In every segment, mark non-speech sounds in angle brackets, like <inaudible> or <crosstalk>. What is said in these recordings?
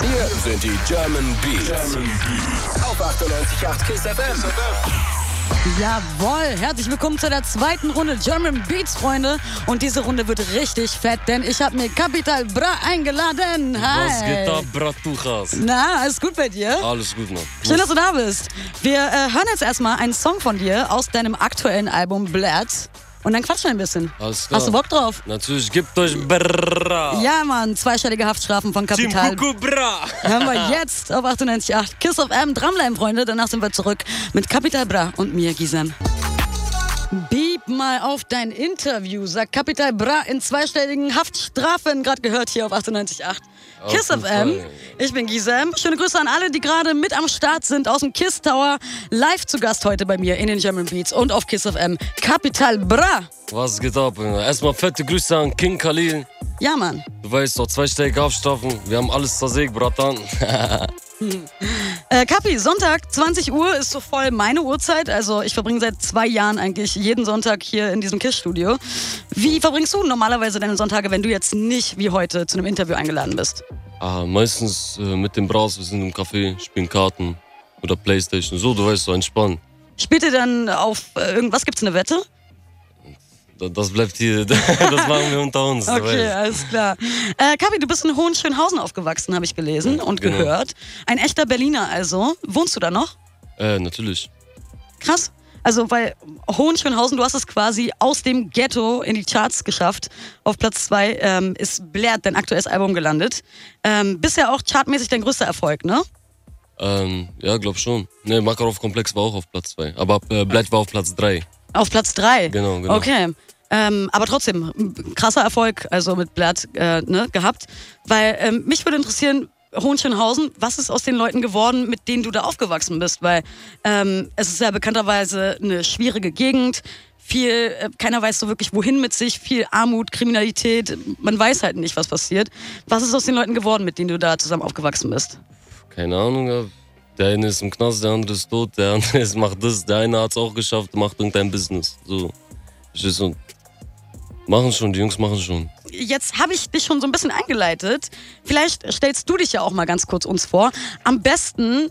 Hier sind die German Beats. German Beats. Auf 98.8 KISS FM. Jawohl, herzlich willkommen zu der zweiten Runde German Beats, Freunde. Und diese Runde wird richtig fett, denn ich habe mir Capital Bra eingeladen. Hi. Was geht ab, Bratuchas? Na, alles gut bei dir? Alles gut, Mann. Schön, dass du da bist. Wir äh, hören jetzt erstmal einen Song von dir aus deinem aktuellen Album Blatt. Und dann quatschen wir ein bisschen. Alles klar. Hast du Bock drauf? Natürlich, gebt euch Bra. Ja, Mann, zweistellige Haftstrafen von Team Kapital. Kuku Bra. Hören wir <laughs> jetzt auf 98.8 Kiss of M. Dranbleiben, Freunde. Danach sind wir zurück mit Capital Bra und mir, Gizem. Beep mal auf dein Interview, sagt Capital Bra in zweistelligen Haftstrafen, gerade gehört hier auf 98.8. Kiss jeden of M. Fall. Ich bin Gisem. Schöne Grüße an alle, die gerade mit am Start sind aus dem Kiss Tower. Live zu Gast heute bei mir in den German Beats und auf Kiss of M. Capital Bra. Was geht ab? Erstmal fette Grüße an King Khalil. Ja, Mann. Du weißt doch, zweistellige Haftstrafen. Wir haben alles zersägt, Bratan. <laughs> Äh, Kapi, Sonntag, 20 Uhr ist so voll meine Uhrzeit. Also ich verbringe seit zwei Jahren eigentlich jeden Sonntag hier in diesem KISS-Studio. Wie verbringst du normalerweise deine Sonntage, wenn du jetzt nicht wie heute zu einem Interview eingeladen bist? ah, meistens äh, mit dem Bras, wir sind im Café, spielen Karten oder Playstation. So, du weißt, so entspannen. Spielt ihr dann auf äh, irgendwas? Gibt's eine Wette? Da- Das bleibt hier, <laughs> das machen wir unter uns. Okay, alles klar. Äh, Kapi, du bist in Hohenschönhausen aufgewachsen, habe ich gelesen und genau. gehört. Ein echter Berliner also. Wohnst du da noch? Äh, natürlich. Krass. Also, weil Hohenschönhausen, du hast es quasi aus dem Ghetto in die Charts geschafft. Auf Platz zwei ähm, ist Blair, dein aktuelles Album, gelandet. Ähm, bisher auch chartmäßig dein größter Erfolg, ne? Ähm, ja, glaub schon. Ne, Makarov Komplex war auch auf Platz 2. Aber äh, Blatt war auf Platz 3. Auf Platz drei. Genau, genau. Okay. Ähm, aber trotzdem, krasser Erfolg, also mit Blatt äh, ne, gehabt. Weil ähm, mich würde interessieren, Hohenschönhausen, was ist aus den Leuten geworden, mit denen du da aufgewachsen bist? Weil ähm, es ist ja bekannterweise eine schwierige Gegend. Viel, äh, keiner weiß so wirklich, wohin mit sich, viel Armut, Kriminalität, man weiß halt nicht, was passiert. Was ist aus den Leuten geworden, mit denen du da zusammen aufgewachsen bist? Keine Ahnung, der eine ist im Knast, der andere ist tot, der andere ist, macht das, der eine hat es auch geschafft, macht irgendein Business. So. Machen schon, die Jungs machen schon. jetzt habe ich dich schon so ein bisschen eingeleitet. Vielleicht stellst du dich ja auch mal ganz kurz uns vor. Am besten,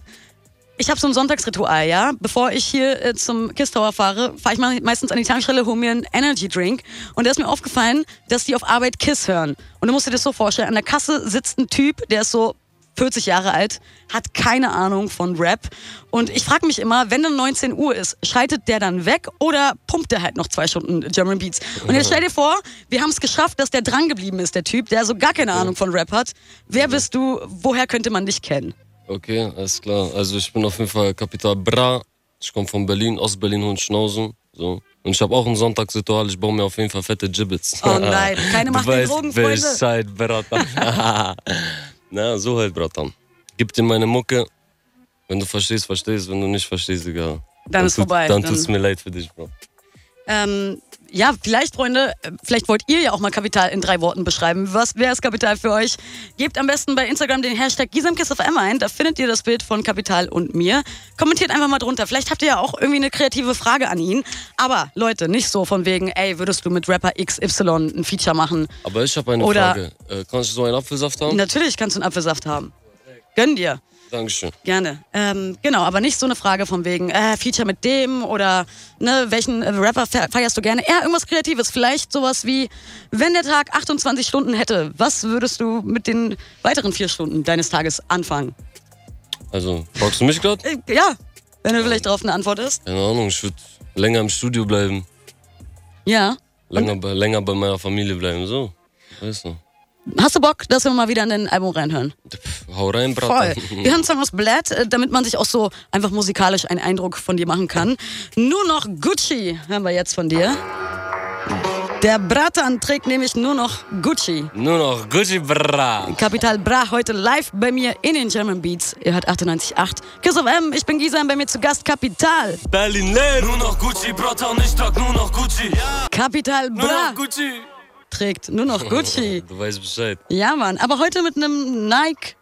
ich habe so ein Sonntagsritual, ja. Bevor ich hier äh, zum Kiss Tower fahre, fahre ich meistens an die Tankstelle, hole mir einen Energy Drink. Und da ist mir aufgefallen, dass die auf Arbeit Kiss hören. Und du musst dir das so vorstellen, an der Kasse sitzt ein Typ, der ist so 40 Jahre alt, hat keine Ahnung von Rap. Und ich frage mich immer, wenn dann 19 Uhr ist, schaltet der dann weg oder pumpt der halt noch zwei Stunden German Beats? Und jetzt stell dir vor, wir haben es geschafft, dass der dran geblieben ist, der Typ, der so gar keine Ahnung von Rap hat. Wer bist du? Woher könnte man dich kennen? Okay, alles klar. Also ich bin auf jeden Fall Kapital Bra. Ich komme von Berlin, Ostberlin, Hohenschnauzen. So. Und ich habe auch ein Sonntagsritual, ich baue mir auf jeden Fall fette Gibbets. Oh nein, keine <laughs> Macht den weißt Drogen, Freunde. Bescheid, Bratan. <laughs> <laughs> Na, so halt, Bratan. Gib dir meine Mucke. Wenn du verstehst, verstehst. Wenn du nicht verstehst, egal. Dann ist tut, vorbei. Dann Dann- tut's mir leid für dich, Bro. Ähm, ja, vielleicht, Freunde, äh, vielleicht wollt ihr ja auch mal Kapital in drei Worten beschreiben. Was wäre es Kapital für euch? Gebt am besten bei Instagram den Hashtag GisamKissFM ein. Da findet ihr das Bild von Kapital und mir. Kommentiert einfach mal drunter. Vielleicht habt ihr ja auch irgendwie eine kreative Frage an ihn. Aber Leute, nicht so von wegen, ey, würdest du mit Rapper XY ein Feature machen? Aber ich habe eine Oder- Frage. Äh, kannst du so einen Apfelsaft haben? Natürlich kannst du einen Apfelsaft haben. Gönn dir. Dankeschön. Gerne. Ähm, genau, aber nicht so eine Frage von wegen, äh, Feature mit dem oder ne, welchen äh, Rapper fe- feierst du gerne? Eher irgendwas Kreatives. Vielleicht sowas wie, wenn der Tag 28 Stunden hätte, was würdest du mit den weiteren vier Stunden deines Tages anfangen? Also, fragst du mich gerade? Äh, ja, wenn du vielleicht darauf eine Antwort hast. Keine Ahnung, ich würde länger im Studio bleiben. Ja. Länger, bei, länger bei meiner Familie bleiben. So. Weißt du. Hast du Bock, dass wir mal wieder in dein Album reinhören? Pff, hau rein, Voll. Bratan. <laughs> Wir hören einen Song aus Blatt, äh, damit man sich auch so einfach musikalisch einen Eindruck von dir machen kann. Nur noch Gucci hören wir jetzt von dir. Der Bratan trägt nämlich nur noch Gucci. Nur noch Gucci Bra. Kapital Bra heute live bei mir in den German Beats. Ihr hört 98.8. Kiss of M, ich bin Gisa, bei mir zu Gast Kapital. Berlin leer. Nur noch Gucci, Bratan, ich trag nur noch Gucci. Ja, Kapital nur Bra noch Gucci. Trägt nur noch <laughs> Gucci. Du weißt Bescheid. Ja, Mann. Aber heute mit einem Nike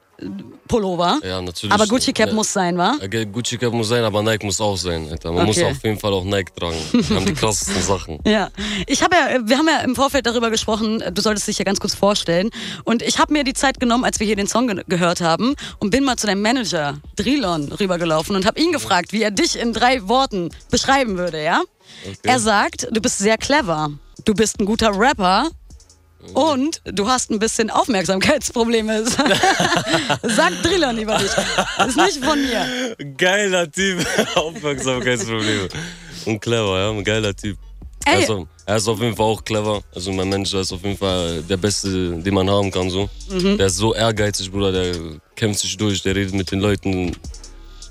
Pullover. Ja, natürlich. Aber Gucci Cap Ja. muss sein, wa? Okay, Gucci Cap muss sein, aber Nike muss auch sein. Alter. Man Okay. muss auf jeden Fall auch Nike tragen. Die haben die <laughs> krassesten Sachen. Ja, ich habe ja, wir haben ja im Vorfeld darüber gesprochen, du solltest dich ja ganz kurz vorstellen. Und ich habe mir die Zeit genommen, als wir hier den Song ge gehört haben und bin mal zu deinem Manager, Drilon, rübergelaufen und habe ihn gefragt, wie er dich in drei Worten beschreiben würde, ja? Er sagt, du bist sehr clever, du bist ein guter Rapper und du hast ein bisschen Aufmerksamkeitsprobleme. <laughs> Sagt Drilon über dich. Das ist nicht von mir. Geiler Typ. <laughs> Aufmerksamkeitsprobleme. Und clever, ja. Ein geiler Typ. Ey. Er, ist auf, er ist auf jeden Fall auch clever. Also mein Manager ist auf jeden Fall der Beste, den man haben kann. So. Mhm. Der ist so ehrgeizig, Bruder. Der kämpft sich durch. Der redet mit den Leuten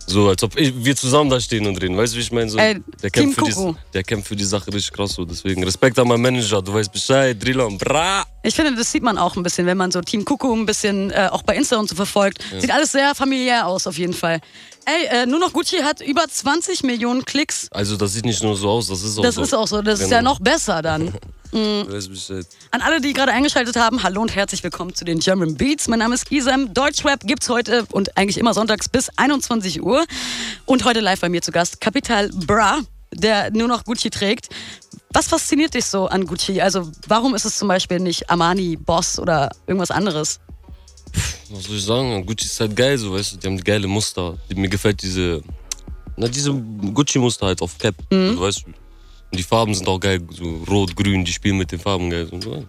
so, als ob wir zusammen da stehen und reden. Weißt du, wie ich meine? So, Ey, der, kämpft für die, der kämpft für die Sache richtig krass. So. Deswegen Respekt an meinen Manager. Du weißt Bescheid. Drilon, bra. Ich finde, das sieht man auch ein bisschen, wenn man so Team Kuku ein bisschen äh, auch bei Insta und so verfolgt. Sieht alles sehr familiär aus, auf jeden Fall. Ey, äh, nur noch Gucci hat über 20 Millionen Klicks. Also das sieht nicht nur so aus, das ist auch Das so. ist auch so. Das ist ja Genau. noch besser dann. <laughs> Bescheid. An alle, die gerade eingeschaltet haben, hallo und herzlich willkommen zu den German Beats. Mein Name ist Gisem. Deutschrap gibt's heute und eigentlich immer sonntags bis 21 Uhr. Und heute live bei mir zu Gast Capital Bra, der nur noch Gucci trägt. Was fasziniert dich so an Gucci? Also warum ist es zum Beispiel nicht Armani, Boss oder irgendwas anderes? Was soll ich sagen? Gucci ist halt geil, so weißt du, die haben geile Muster. Mir gefällt diese, na diese Gucci-Muster halt auf Cap, Mhm. so, weißt du. Und die Farben sind auch geil, so rot, grün, die spielen mit den Farben geil. Und, so.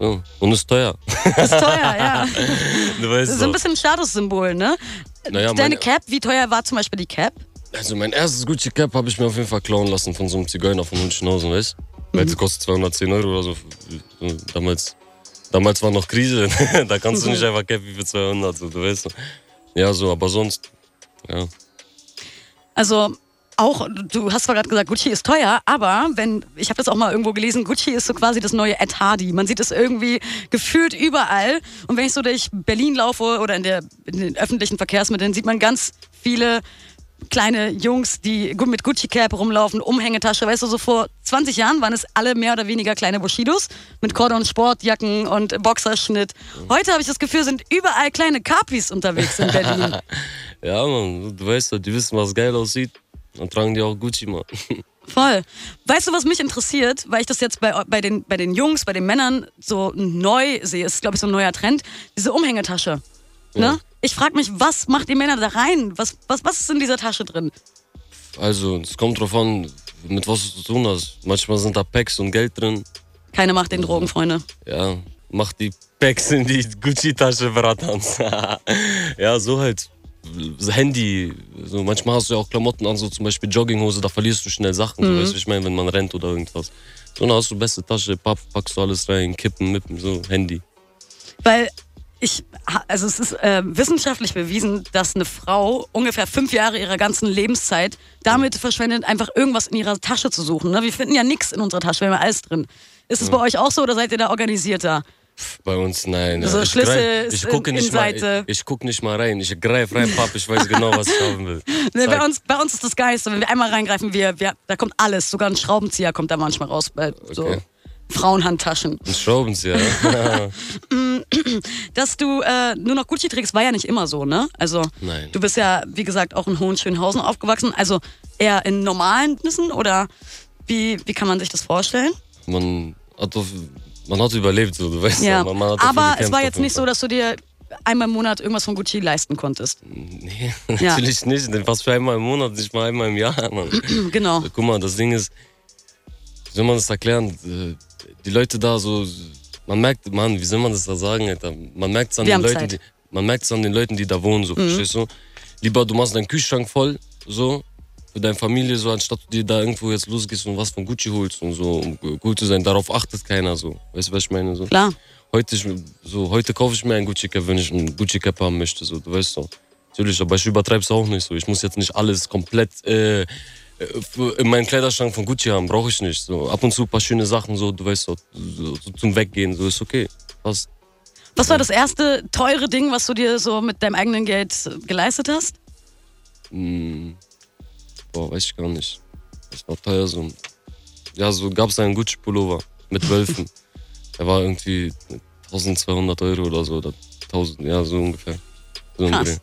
ja. und ist teuer. <laughs> Ist teuer, ja. <laughs> du weißt Das ist ein doch. bisschen ein Statussymbol, ne? Naja, Deine Cap, wie teuer war zum Beispiel die Cap? also mein erstes Gucci-Cap habe ich mir auf jeden Fall klauen lassen von so einem Zigeuner von Münchhausen, weißt du. Weil Mhm. es kostet 210 Euro oder so. so damals, damals war noch Krise, <laughs> da kannst du nicht Mhm. einfach Cap wie für 200, so, du weißt. Ja, so, aber sonst, ja. Also auch, du hast zwar gerade gesagt, Gucci ist teuer, aber wenn, ich habe das auch mal irgendwo gelesen, Gucci ist so quasi das neue Ed Hardy. Man sieht es irgendwie gefühlt überall. Und wenn ich so durch Berlin laufe oder in, der, in den öffentlichen Verkehrsmitteln, sieht man ganz viele kleine Jungs, die mit Gucci-Cap rumlaufen, Umhängetasche. Weißt du, so vor 20 Jahren waren es alle mehr oder weniger kleine Bushidos mit Cordon Sportjacken und Boxerschnitt. Heute habe ich das Gefühl, sind überall kleine Capis unterwegs in Berlin. <laughs> Ja, Mann, du weißt doch, die wissen, was geil aussieht. Dann tragen die auch Gucci, Mann. <laughs> Voll. Weißt du, was mich interessiert, weil ich das jetzt bei, bei, den, bei den Jungs, bei den Männern so neu sehe, ist, glaube ich, so ein neuer Trend, diese Umhängetasche. Ne? Ich frage mich, was macht ihr Männer da rein? Was, was, was ist in dieser Tasche drin? Also, es kommt drauf an, mit was du zu tun hast. Manchmal sind da Packs und Geld drin. Keine Macht den Drogen, Freunde. Ja, mach die Packs in die Gucci-Tasche, Bratans. <laughs> ja, so halt. Handy, so manchmal hast du ja auch Klamotten an, so zum Beispiel Jogginghose, da verlierst du schnell Sachen, so, weißt du, ich meine, wenn man rennt oder irgendwas. So, dann hast du beste Tasche, papp, packst du alles rein, Kippen, Mippen, so, Handy. Weil ich, also es ist äh, wissenschaftlich bewiesen, dass eine Frau ungefähr fünf Jahre ihrer ganzen Lebenszeit damit verschwendet, einfach irgendwas in ihrer Tasche zu suchen. Ne? Wir finden ja nichts in unserer Tasche, wir haben ja alles drin. Ist es bei euch auch so oder seid ihr da organisierter? Bei uns, nein. Also ich Schlüssel greif- ich gucke nicht mal, Innenseite. ich, ich guck nicht mal rein. Ich greife rein, Papp, ich weiß genau, was ich haben will. <laughs> Ne, bei, uns, bei uns ist das Geilste, wenn wir einmal reingreifen, wir, wir, da kommt alles, sogar ein Schraubenzieher kommt da manchmal raus, bei so Okay. Frauenhandtaschen. Ein Schraubenzieher. ja. <laughs> <laughs> <clears throat> Dass du äh, nur noch Gucci trägst, war ja nicht immer so, ne? Also Nein. du bist ja, wie gesagt, auch in Hohenschönhausen aufgewachsen, also eher in normalen Nissen oder wie, wie kann man sich das vorstellen? man, hat auf, man hat überlebt, so, du weißt Ja, Man, man aber es war jetzt nicht so, dass du dir einmal im Monat irgendwas von Gucci leisten konntest. Nee, <laughs> Ja. natürlich nicht. Denn fast für einmal im Monat, nicht mal einmal im Jahr, Mann. <clears throat> genau. Guck mal, das Ding ist, wie soll man das erklären? Äh, Die Leute da so, man merkt, Mann, wie soll man das da sagen, Alter? Man merkt es an, den Leuten, die, man merkt's an den Leuten, die da wohnen, so, verstehst du? Lieber du machst deinen Kühlschrank voll, so, für deine Familie, so, anstatt du dir da irgendwo jetzt losgehst und was von Gucci holst und so, um gut zu sein. Darauf achtet keiner, so. Weißt du, was ich meine? So. Klar. Heute, ich- so, heute kaufe ich mir einen Gucci Cap, wenn ich einen Gucci Cap haben möchte, so, du weißt doch. Natürlich, aber ich übertreib's auch nicht so. Ich muss jetzt nicht alles komplett äh, äh, in meinem Kleiderschrank von Gucci haben, brauche ich nicht. So, ab und zu ein paar schöne Sachen, so, du weißt doch, so, so zum Weggehen, so ist okay. Passt. Was war das erste teure Ding, was du dir so mit deinem eigenen Geld geleistet hast? Mm, boah, weiß ich gar nicht. Das war teuer so. Ja, so gab es einen Gucci Pullover mit Wölfen. Der war irgendwie 1200 Euro oder so, oder 1000, ja, so ungefähr. So Krass. Dreh.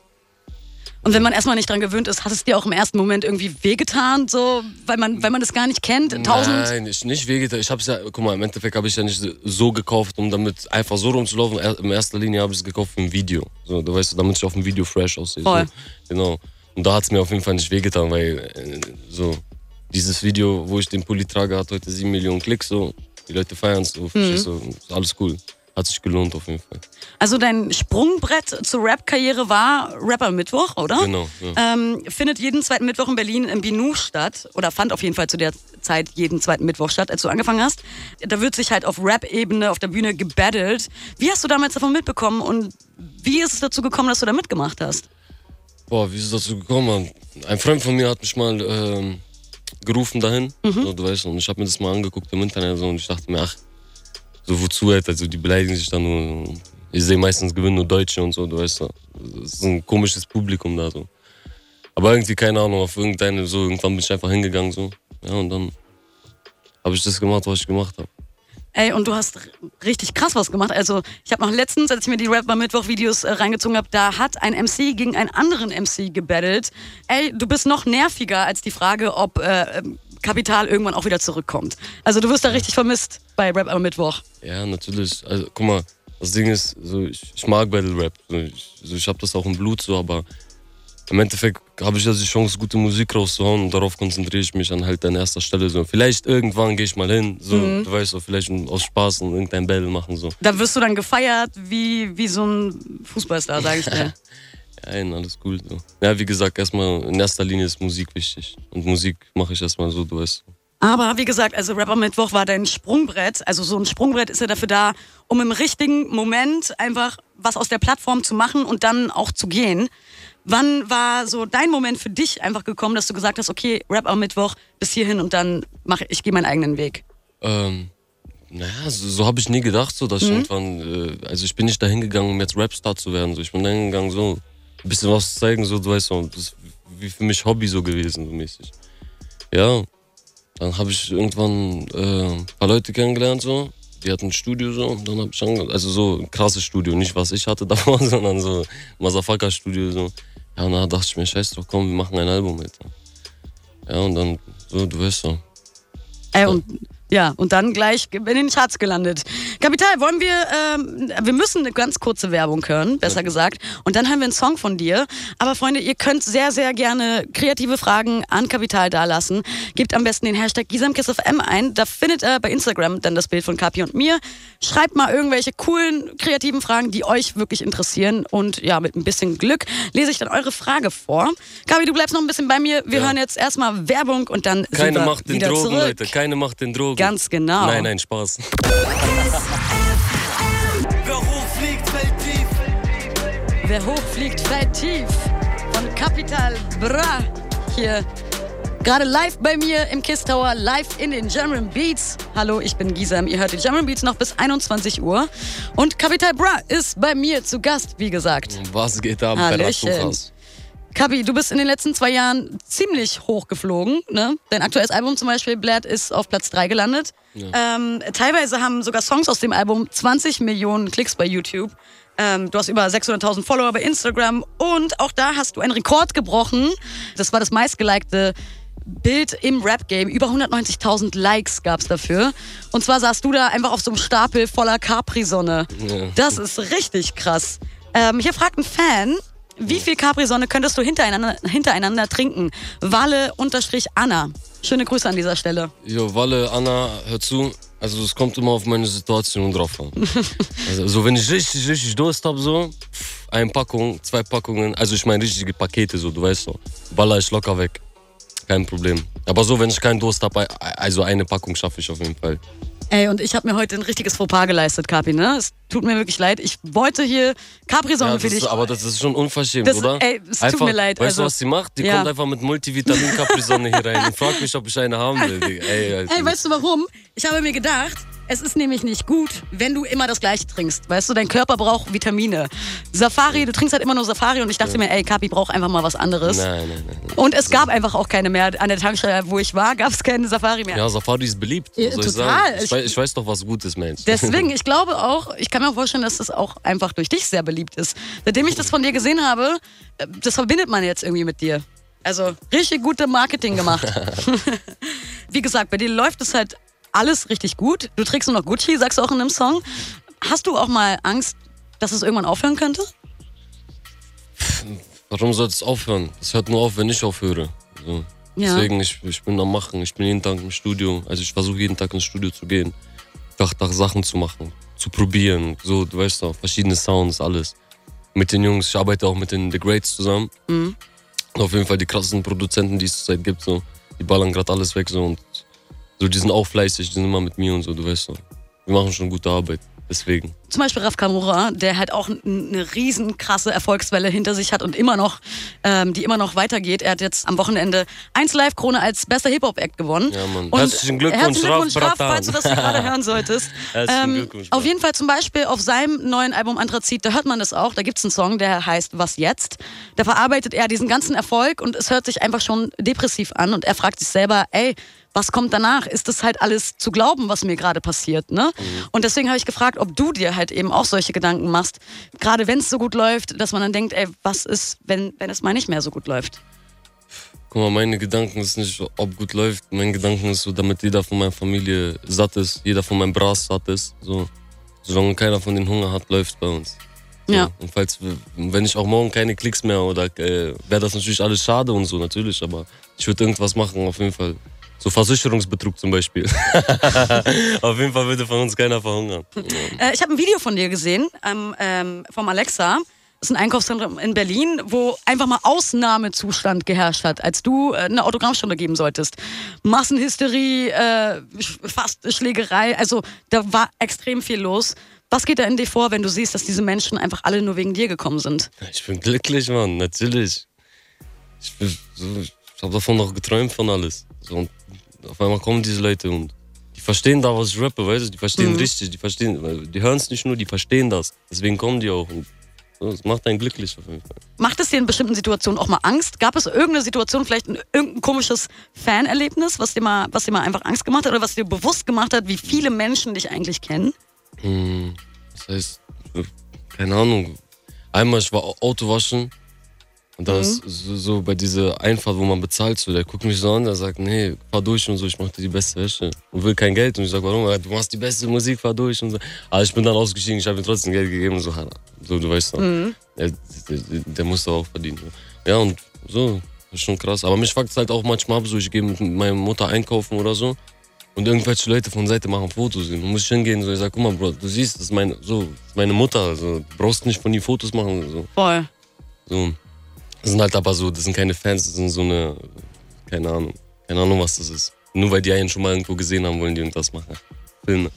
Und wenn man erstmal nicht dran gewöhnt ist, hat es dir auch im ersten Moment irgendwie wehgetan, so, weil man, weil man das gar nicht kennt? Tausend. Nein, ich nicht wehgetan. Ich hab's ja, guck mal, im Endeffekt habe ich ja nicht so gekauft, um damit einfach so rumzulaufen. In erster Linie habe ich es gekauft für ein Video. So, du weißt, damit ich auf dem Video fresh aussehe. Voll. So, genau. Und da hat es mir auf jeden Fall nicht wehgetan, weil äh, so dieses Video, wo ich den Pulli trage, hat heute 7 Millionen Klicks. So, die Leute feiern es. So, du? Ist alles cool. Hat sich gelohnt auf jeden Fall. Also dein Sprungbrett zur Rap-Karriere war Rapper Mittwoch, oder? Genau. Ja. Ähm, findet jeden zweiten Mittwoch in Berlin im Binu statt. Oder fand auf jeden Fall zu der Zeit jeden zweiten Mittwoch statt, als du angefangen hast. Da wird sich halt auf Rap-Ebene auf der Bühne gebattelt. Wie hast du damals davon mitbekommen und wie ist es dazu gekommen, dass du da mitgemacht hast? Boah, wie ist es dazu gekommen? Ein Freund von mir hat mich mal ähm, gerufen dahin, so, du weißt, und ich habe mir das mal angeguckt im Internet so, und ich dachte mir, ach, so wozu halt, also die beleidigen sich dann nur. Ich sehe meistens gewinnen nur Deutsche und so, du weißt, so. das ist ein komisches Publikum da so. Aber irgendwie, keine Ahnung, auf irgendeine, so, irgendwann bin ich einfach hingegangen so, ja, und dann habe ich das gemacht, was ich gemacht habe. Ey, und du hast richtig krass was gemacht. Also, ich habe noch letztens, als ich mir die Rapper Mittwoch Videos äh, reingezogen habe, da hat ein MC gegen einen anderen MC gebettelt. Ey, du bist noch nerviger als die Frage, ob äh, ähm, Kapital irgendwann auch wieder zurückkommt. Also, du wirst da richtig vermisst bei Rap am Mittwoch. Ja, natürlich. Also, guck mal, das Ding ist, so, ich, ich mag Battle Rap. So, ich, so, ich habe das auch im Blut, so, aber im Endeffekt habe ich ja die Chance, gute Musik rauszuhauen und darauf konzentriere ich mich an halt an erster Stelle. So. Vielleicht irgendwann gehe ich mal hin, so, du weißt so, vielleicht aus Spaß und irgendein Battle machen. So. Da wirst du dann gefeiert wie, wie so ein Fußballstar, sage ich dir. <laughs> Nein, alles cool. So. Ja, wie gesagt, erstmal in erster Linie ist Musik wichtig. Und Musik mache ich erstmal so, du weißt. Aber wie gesagt, also Rapper Mittwoch war dein Sprungbrett. Also so ein Sprungbrett ist ja dafür da, um im richtigen Moment einfach was aus der Plattform zu machen und dann auch zu gehen. Wann war so dein Moment für dich einfach gekommen, dass du gesagt hast, okay, Rap am Mittwoch bis hierhin und dann mache ich gehe meinen eigenen Weg? Ähm, naja, so, so habe ich nie gedacht, so, dass ich irgendwann, äh, also ich bin nicht dahin gegangen, um jetzt Rapstar zu werden. So. Ich bin dahin gegangen, so ein bisschen was zu zeigen, so, du weißt so, das ist wie für mich Hobby so gewesen, so mäßig. Ja, dann habe ich irgendwann äh, ein paar Leute kennengelernt, so. Die hatten ein Studio so, und dann habe ich angefangen, also so ein krasses Studio, nicht was ich hatte <laughs> davor, sondern so Masafaka-Studio, so. Ja, und dann dachte ich mir, scheiß drauf, komm, wir machen ein Album mit. Ja, und dann, so, du weißt so. Ey, und ja, und dann gleich in den Charts gelandet. Kapital, wollen wir, ähm, wir müssen eine ganz kurze Werbung hören, besser gesagt. Und dann haben wir einen Song von dir. Aber Freunde, ihr könnt sehr, sehr gerne kreative Fragen an Kapital dalassen. Gebt am besten den Hashtag GisamKissFM ein. Da findet ihr bei Instagram dann das Bild von Kapi und mir. Schreibt mal irgendwelche coolen, kreativen Fragen, die euch wirklich interessieren. Und ja, mit ein bisschen Glück lese ich dann eure Frage vor. Kapi, du bleibst noch ein bisschen bei mir. Wir Ja. hören jetzt erstmal Werbung und dann sind Keine wir macht den Drogen, zurück. Leute. Keine macht den Drogen. Ganz genau. Nein, nein, Spaß. Wer hochfliegt, fällt tief. Wer hochfliegt, fällt tief. Von Capital Bra. Hier gerade live bei mir im Kiss Tower, live in den German Beats. Hallo, ich bin Gisam. Ihr hört die German Beats noch bis 21 Uhr. Und Capital Bra ist bei mir zu Gast, wie gesagt. Was geht ab, Hallöchen. Kapi, du bist in den letzten zwei Jahren ziemlich hoch geflogen. Ne? Dein aktuelles Album zum Beispiel, Blatt, ist auf Platz 3 gelandet. Ähm, teilweise haben sogar Songs aus dem Album 20 Millionen Klicks bei YouTube. Ähm, du hast über 600.000 Follower bei Instagram und auch da hast du einen Rekord gebrochen. Das war das meistgelikte Bild im Rap-Game. Über 190.000 Likes gab's dafür. Und zwar saßt du da einfach auf so einem Stapel voller Capri-Sonne. Ja. Das ist richtig krass. Ähm, hier fragt ein Fan, wie viel Capri-Sonne könntest du hintereinander, hintereinander trinken? Walle-Anna. Schöne Grüße an dieser Stelle. Jo, Walle, Anna, hör zu. Also es kommt immer auf meine Situation drauf an. <laughs> Also so, wenn ich richtig, richtig Durst hab, so, eine Packung, zwei Packungen, also ich meine richtige Pakete, so, du weißt so. Baller ich locker weg. Kein Problem. Aber so, wenn ich keinen Durst hab, also eine Packung schaffe ich auf jeden Fall. Ey, und ich habe mir heute ein richtiges Fauxpas geleistet, Capi, ne? Es tut mir wirklich leid. Ich wollte hier Capri-Sonne Ja, für dich. ist, aber das ist schon unverschämt, Das- oder? ey, es tut mir leid, Weißt also- du, was sie macht? Die Ja. kommt einfach mit Multivitamin Capri-Sonne hier rein und fragt mich, ob ich eine haben will. Ey. Ey, weißt du warum? Ich habe mir gedacht, Es ist nämlich nicht gut, wenn du immer das Gleiche trinkst. Weißt du, dein Körper braucht Vitamine. Safari, du trinkst halt immer nur Safari und ich dachte mir, ey, Kapi braucht einfach mal was anderes. Nein, nein, nein. Und es gab einfach auch keine mehr. An der Tankstelle, wo ich war, gab es keine Safari mehr. Ja, Safari ist beliebt. Ja, ich total. sagen? Ich, weiß, ich weiß doch, was gut ist, Mensch. Deswegen, <laughs> ich glaube auch, ich kann mir auch vorstellen, dass das auch einfach durch dich sehr beliebt ist. Seitdem ich das von dir gesehen habe, äh, das verbindet man jetzt irgendwie mit dir. Also richtig gute Marketing gemacht. <laughs> <laughs> Wie gesagt, bei dir läuft es halt alles richtig gut. Du trägst nur noch Gucci, sagst du auch in einem Song. Hast du auch mal Angst, dass es irgendwann aufhören könnte? Warum soll es aufhören? Es hört nur auf, wenn ich aufhöre. So. Ja. Deswegen, ich, ich bin am Machen. Ich bin jeden Tag im Studio. Also ich versuche jeden Tag ins Studio zu gehen. Tag, Tag Sachen zu machen. Zu probieren. So, du weißt doch, verschiedene Sounds, alles. Mit den Jungs, ich arbeite auch mit den The Greats zusammen. Mhm. Auf jeden Fall die krassesten Produzenten, die es zurzeit gibt. So. Die ballern gerade alles weg. So. Und so, die sind auch fleißig, die sind immer mit mir und so, du weißt doch. Wir machen schon gute Arbeit. Deswegen. Zum Beispiel Raf Kamura, der halt auch eine riesen krasse Erfolgswelle hinter sich hat und immer noch, ähm, die immer noch weitergeht. Er hat jetzt am Wochenende 1 Live Krone als bester Hip-Hop-Act gewonnen. Ja, Mann. Und Herzlichen Glückwunsch, herzlichen Glückwunsch, Raf, falls du das gerade hören solltest. <laughs> Herzlichen Glückwunsch, auf Mann. jeden Fall zum Beispiel auf seinem neuen Album Anthrazit, da hört man das auch. Da gibt es einen Song, der heißt Was jetzt? Da verarbeitet er diesen ganzen Erfolg und es hört sich einfach schon depressiv an und er fragt sich selber, ey, was kommt danach? Ist das halt alles zu glauben, was mir gerade passiert? Ne? Mhm. Und deswegen habe ich gefragt, ob du dir halt eben auch solche Gedanken machst, gerade wenn es so gut läuft, dass man dann denkt, ey, was ist, wenn, wenn es mal nicht mehr so gut läuft? Guck mal, meine Gedanken ist nicht, ob gut läuft. Mein Gedanken ist so, damit jeder von meiner Familie satt ist, jeder von meinem Bras satt ist. So. Solange keiner von den Hunger hat, läuft bei uns. So. Ja. Und falls, wenn ich auch morgen keine Klicks mehr oder äh, wäre das natürlich alles schade und so, natürlich, aber ich würde irgendwas machen, auf jeden Fall. So Versicherungsbetrug zum Beispiel. <laughs> auf jeden Fall würde von uns keiner verhungern. Äh, ich habe ein Video von dir gesehen, ähm, ähm, vom Alexa. Das ist ein Einkaufszentrum in Berlin, wo einfach mal Ausnahmezustand geherrscht hat, als du äh, eine Autogrammstunde geben solltest. Massenhysterie, äh, fast Schlägerei, also da war extrem viel los. Was geht da in dir vor, wenn du siehst, dass diese Menschen einfach alle nur wegen dir gekommen sind? Ich bin glücklich, Mann, natürlich. Ich, bin so, ich habe davon noch geträumt von alles. So, und auf einmal kommen diese Leute und die verstehen da, was ich rappe, weißt du? Die verstehen richtig, die verstehen, die hören es nicht nur, die verstehen das. Deswegen kommen die auch. Und das macht einen glücklich auf jeden Fall. Macht es dir in bestimmten Situationen auch mal Angst? Gab es irgendeine Situation, vielleicht ein, irgendein komisches Fanerlebnis, was dir, mal, was dir mal einfach Angst gemacht hat oder was dir bewusst gemacht hat, wie viele Menschen dich eigentlich kennen? Hm, das heißt, keine Ahnung. Einmal, ich war Au- Auto waschen und da ist so, so bei dieser Einfahrt, wo man bezahlt, so, der guckt mich so an, der sagt, nee, fahr durch und so, ich mach dir die beste Wäsche und will kein Geld. Und ich sag, warum? Sagt, Du machst die beste Musik, fahr durch und so. Aber ich bin dann ausgestiegen, ich habe ihm trotzdem Geld gegeben und so, so du weißt doch. Der, der, der muss doch auch verdienen. so. Ja, und so, das ist schon krass. Aber mich fuckt es halt auch manchmal ab, so, ich gehe mit meiner Mutter einkaufen oder so. Und irgendwelche Leute von Seite machen Fotos. Und muss ich hingehen, so, ich sag, guck mal, Bro, du siehst, das ist meine, so, meine Mutter. Also, du brauchst nicht von ihr Fotos machen. So. Voll. So. Das sind halt aber so, das sind keine Fans, das sind so eine, keine Ahnung, keine Ahnung, was das ist. Nur weil die einen schon mal irgendwo gesehen haben, wollen die irgendwas machen. Filme.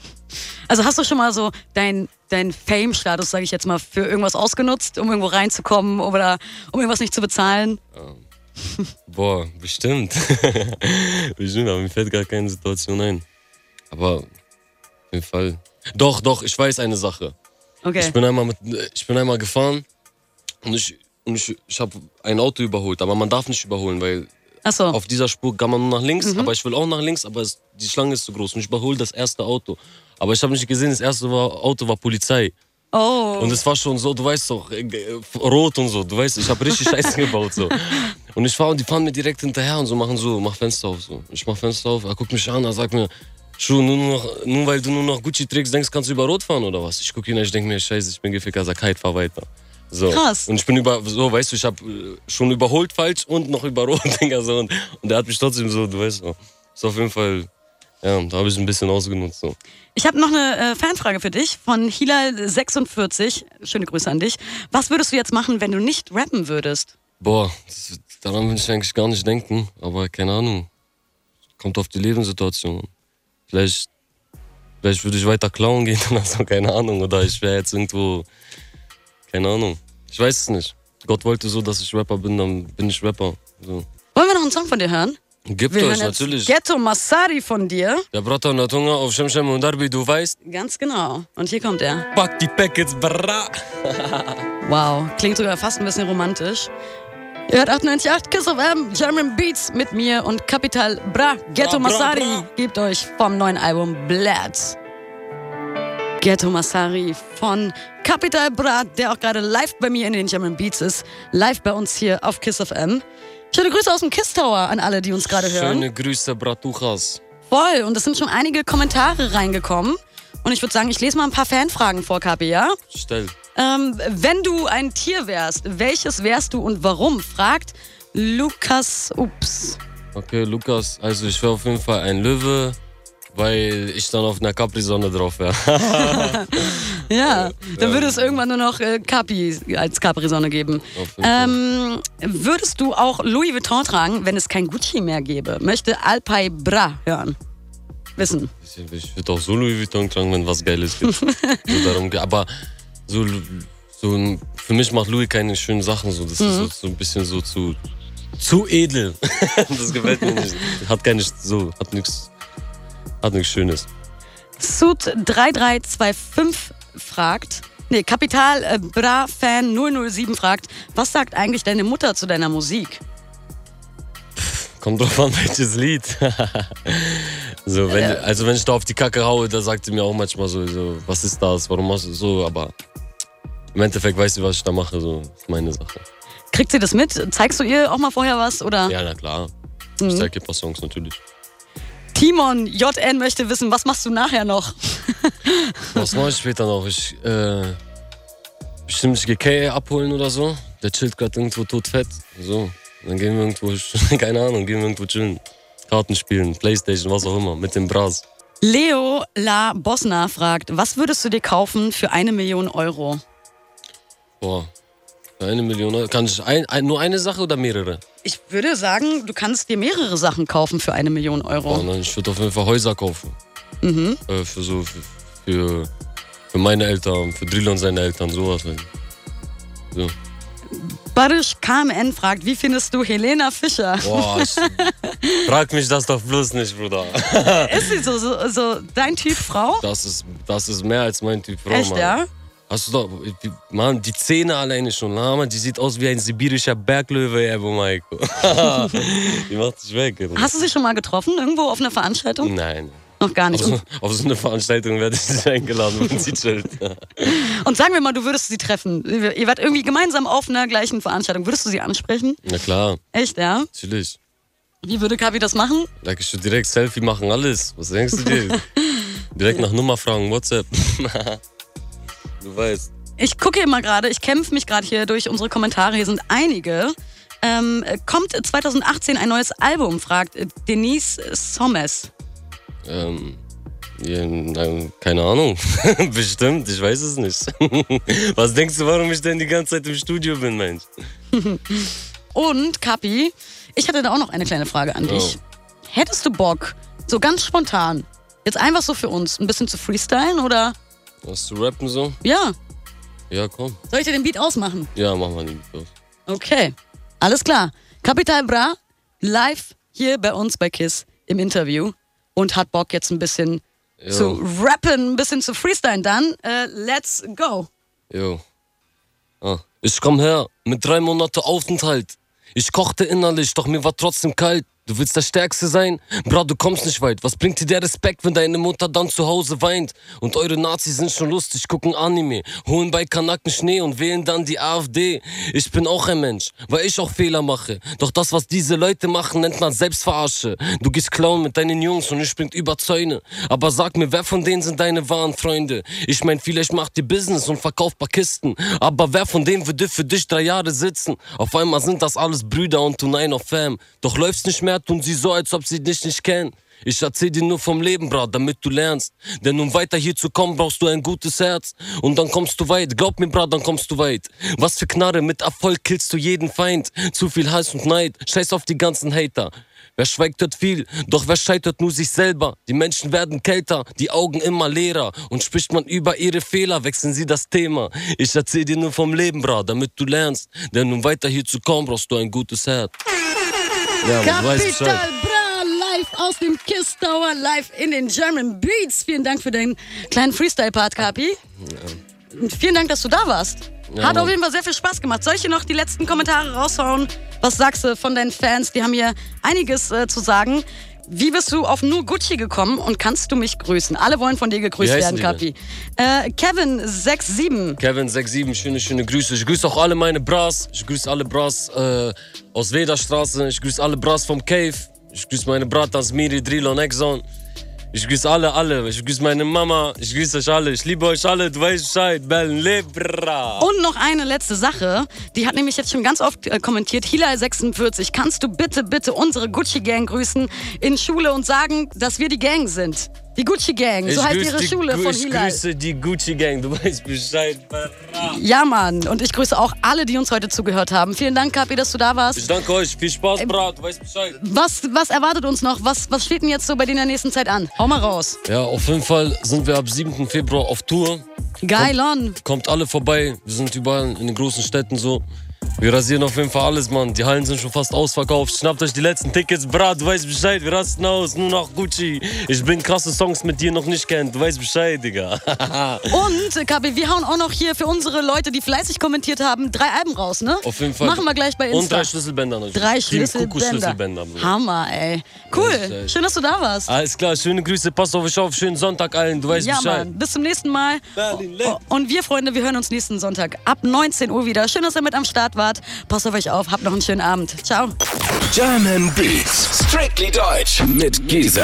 Also hast du schon mal so dein, dein Fame-Status, sage ich jetzt mal, für irgendwas ausgenutzt, um irgendwo reinzukommen oder um irgendwas nicht zu bezahlen? Boah, bestimmt. <laughs> bestimmt, aber mir fällt gar keine Situation ein. Aber auf jeden Fall. Doch, doch, ich weiß eine Sache. Okay. Ich bin einmal mit, ich bin einmal gefahren und ich, und ich, ich habe ein Auto überholt, aber man darf nicht überholen, weil Achso. auf dieser Spur kann man nur nach links, Mhm. aber ich will auch nach links, aber es, die Schlange ist zu groß und ich überhole das erste Auto. Aber ich habe nicht gesehen, das erste war, Auto war Polizei. Oh. Und es war schon so, du weißt doch, äh, äh, rot und so, du weißt, ich habe richtig Scheiße <laughs> gebaut so. Und ich fahre und die fahren mir direkt hinterher und so machen so, mach Fenster auf so. Ich mach Fenster auf, er guckt mich an, er sagt mir, Schuh, nur, noch, nur weil du nur noch Gucci trägst, denkst kannst du über Rot fahren oder was? Ich gucke ihn an, ich denke mir, scheiße, ich bin gefickt, er sagt, halt, fahr weiter. So. Krass. Und ich bin über, so, weißt du, ich habe schon überholt falsch und noch über Rot, <laughs> Dinger, so. Und, und er hat mich trotzdem so, du weißt so. Ist auf jeden Fall, ja, da habe ich ein bisschen ausgenutzt so. Ich habe noch eine äh, Fanfrage für dich von Hilal46. Schöne Grüße an dich. Was würdest du jetzt machen, wenn du nicht rappen würdest? Boah, das, daran will ich eigentlich gar nicht denken, aber keine Ahnung. Kommt auf die Lebenssituation. Vielleicht, vielleicht würde ich weiter klauen gehen <laughs> oder so, keine Ahnung. Oder ich wäre jetzt irgendwo, keine Ahnung. Ich weiß es nicht. Gott wollte so, dass ich Rapper bin, dann bin ich Rapper. So. Wollen wir noch einen Song von dir hören? Gibt Wir euch natürlich. Ghetto Massari von dir. Der Brata und der Tunga auf Shemshem und Darby, du weißt. Ganz genau. Und hier kommt er. Pack die Packets, bra. <laughs> Wow, klingt sogar fast ein bisschen romantisch. Ihr hört 98.8 Kiss of M, German Beats mit mir und Capital Bra, Ghetto Bra, bra, Massari bra. gebt euch vom neuen Album Blad. Ghetto Massari von Capital Bra, der auch gerade live bei mir in den German Beats ist, live bei uns hier auf Kiss of M. Schöne Grüße aus dem Kiss Tower an alle, die uns gerade hören. Schöne Grüße, Bratuchas. Voll, und es sind schon einige Kommentare reingekommen. Und ich würde sagen, ich lese mal ein paar Fanfragen vor, Kapi, ja? Stell. Ähm, wenn du ein Tier wärst, welches wärst du und warum? Fragt Lukas Ups. Okay, Lukas, also ich wäre auf jeden Fall ein Löwe, weil ich dann auf einer Capri-Sonne drauf wäre. <laughs> Ja, dann würde es irgendwann nur noch äh, Capi als Capri-Sonne geben. Ähm, würdest du auch Louis Vuitton tragen, wenn es kein Gucci mehr gäbe? Möchte Alpay Bra hören. Wissen. Ich, würde auch so Louis Vuitton tragen, wenn was Geiles gibt. <laughs> so aber so, so für mich macht Louis keine schönen Sachen. So. Das ist so, so ein bisschen so zu, zu edel. <laughs> das gefällt mir nicht. Hat keine, so, hat nichts hat nichts Schönes. Sud 3325 fragt, nee, Kapital äh, Bra Fan 007 fragt, was sagt eigentlich deine Mutter zu deiner Musik? Kommt drauf an, <laughs> welches Lied. <laughs> so, wenn, also wenn ich da auf die Kacke haue, da sagt sie mir auch manchmal so, so was ist das, warum machst du so, aber im Endeffekt weiß sie, was ich da mache, so ist meine Sache. Kriegt sie das mit? Zeigst du ihr auch mal vorher was? Oder? Ja, na klar. Ich zeige ihr ein paar Songs natürlich. Timon JN möchte wissen, was machst du nachher noch? <laughs> Was mache ich später noch? Ich, äh, bestimmt KA abholen oder so. Der chillt gerade irgendwo todfett. So, dann gehen wir irgendwo, <laughs> keine Ahnung, gehen wir irgendwo chillen. Karten spielen, Playstation, was auch immer, mit dem Bras. Leo La Bosna fragt, was würdest du dir kaufen für eine Million Euro? Boah, eine Million Euro. Kann ich ein, ein, nur eine Sache oder mehrere? Ich würde sagen, du kannst dir mehrere Sachen kaufen für eine Million Oh Euro. nein, ich würde auf jeden Fall Häuser kaufen. Äh, für so, für, für, für meine Eltern, für Drill und seine Eltern, sowas halt. So. Barisch KMN fragt, wie findest du Helena Fischer? Boah, <laughs> frag mich das doch bloß nicht, Bruder. Ist sie so, so, so dein Typ Frau? Das ist, das ist mehr als mein Typ Frau, Echt, Mann. ja? Hast du doch, Mann, die Zähne alleine schon, Lama, die sieht aus wie ein sibirischer Berglöwe, Ebo Maiko. <laughs> die macht sich weg. Ey. Hast du sie schon mal getroffen? Irgendwo auf einer Veranstaltung? Nein. Noch gar Auf nicht. so, auf so eine Veranstaltung werde ich nicht eingeladen, wenn sie chillt. Und sagen wir mal, du würdest sie treffen. Ihr wart irgendwie gemeinsam auf einer gleichen Veranstaltung. Würdest du sie ansprechen? Na klar, Echt, ja? natürlich. Wie würde Kapi das machen? Da kannst du direkt Selfie machen, alles. Was denkst du dir? <laughs> direkt nach Nummer fragen, WhatsApp. <laughs> du weißt. Ich gucke immer gerade, ich kämpfe mich gerade hier durch unsere Kommentare. Hier sind einige. Ähm, kommt 2018 ein neues Album, fragt Denise Sommes. Ähm, ja, nein, keine Ahnung. <laughs> Bestimmt, ich weiß es nicht. <laughs> Was denkst du, warum ich denn die ganze Zeit im Studio bin, Mensch? <laughs> Und Kapi, ich hatte da auch noch eine kleine Frage an dich. Oh. Hättest du Bock, so ganz spontan, jetzt einfach so für uns, ein bisschen zu freestylen oder? Was zu rappen so? Ja, Ja, komm. soll ich dir den Beat ausmachen? Ja, mach mal den Beat auf. Okay, alles klar. Capital Bra live hier bei uns bei KISS im Interview und hat Bock jetzt ein bisschen Jo. zu rappen, ein bisschen zu freestylen. Dann äh, let's go. Jo. Ah. Ich komm her, mit drei Monate Aufenthalt. Ich kochte innerlich, doch mir war trotzdem kalt. Du willst der Stärkste sein? Bra, du kommst nicht weit. Was bringt dir der Respekt, wenn deine Mutter dann zu Hause weint? Und eure Nazis sind schon lustig, gucken Anime, holen bei Kanaken Schnee und wählen dann die AfD. Ich bin auch ein Mensch, weil ich auch Fehler mache. Doch das, was diese Leute machen, nennt man Selbstverarsche. Du gehst klauen mit deinen Jungs und ich springt über Zäune. Aber sag mir, wer von denen sind deine wahren Freunde? Ich mein, vielleicht macht ihr Business und verkauft paar Kisten. Aber wer von denen würde für dich drei Jahre sitzen? Auf einmal sind das alles Brüder und du nein auf Fam. Doch läufst nicht mehr, tun sie so, als ob sie dich nicht kennen. Ich erzähl dir nur vom Leben, Brat, damit du lernst. Denn um weiter hier zu kommen, brauchst du ein gutes Herz. Und dann kommst du weit. Glaub mir, Brat, dann kommst du weit. Was für Knarre, mit Erfolg killst du jeden Feind. Zu viel Hass und Neid, scheiß auf die ganzen Hater. Wer schweigt, hört viel, doch wer scheitert nur sich selber. Die Menschen werden kälter, die Augen immer leerer. Und spricht man über ihre Fehler, wechseln sie das Thema. Ich erzähl dir nur vom Leben, Brat, damit du lernst. Denn um weiter hier zu kommen, brauchst du ein gutes Herz. Ja. Capital Bra aus dem Kiss Tower live in den German Beats. Vielen Dank für deinen kleinen Freestyle-Part, Kapi. Und Vielen Dank, dass du da warst. Ja, Hat auf jeden Fall sehr viel Spaß gemacht. Soll ich hier noch die letzten Kommentare raushauen? Was sagst du von deinen Fans? Die haben hier einiges äh, zu sagen. Wie bist du auf nur Gucci gekommen und kannst du mich grüßen? Alle wollen von dir gegrüßt werden, Kapi. Äh, Kevin67. Kevin67, schöne, schöne Grüße. Ich grüße auch alle meine Bras. Ich grüße alle Bras äh, aus Wederstraße. Ich grüße alle Bras vom Cave. Ich grüße meine Bratans Miri, Drilo und Exxon. Ich grüße alle, alle. Ich grüße meine Mama. Ich grüße euch alle. Ich liebe euch alle. Du weißt Bescheid. Bellen Libra. Und noch eine letzte Sache. Die hat nämlich jetzt schon ganz oft äh, kommentiert. Hilal46, kannst du bitte, bitte unsere Gucci-Gang grüßen in Schule und sagen, dass wir die Gang sind? Die Gucci-Gang, so heißt grüße ihre die, Schule von Ich Hilal. grüße die Gucci Gang. Du weißt Bescheid. Ja, Mann. Und ich grüße auch alle, die uns heute zugehört haben. Vielen Dank, Kapi, dass du da warst. Ich danke euch. Viel Spaß, Bra. Du weißt Bescheid. Was, was erwartet uns noch? Was, was steht denn jetzt so bei dir in der nächsten Zeit an? Hau mal raus. Ja, auf jeden Fall sind wir ab 7. Februar auf Tour. Geil on. Kommt alle vorbei. Wir sind überall in den großen Städten so. Wir rasieren auf jeden Fall alles, Mann. Die Hallen sind schon fast ausverkauft. Schnappt euch die letzten Tickets, Brat. Du weißt Bescheid. Wir rasten aus. Nur noch Gucci. Ich bin krasse Songs mit dir noch nicht kennt. Du weißt Bescheid, Digga. <laughs> Und, äh, Kapi, wir hauen auch noch hier für unsere Leute, die fleißig kommentiert haben, drei Alben raus, ne? Auf jeden Fall. Machen wir gleich bei Insta. Und drei Schlüsselbänder natürlich. Drei Schlüsselbänder. Schlüsselbänder. Hammer, ey. Cool. Schön, dass du da warst. Alles klar, schöne Grüße. Passt auf euch auf. Schönen Sonntag allen. Du weißt Ja, Bescheid. Mann. Bis zum nächsten Mal. Berlin Und wir, Freunde, wir hören uns nächsten Sonntag ab 19 Uhr wieder. Schön, dass ihr mit am Start wart. Passt auf euch auf. Habt noch einen schönen Abend. Ciao. German Beats. Strictly Deutsch. Mit Giesen.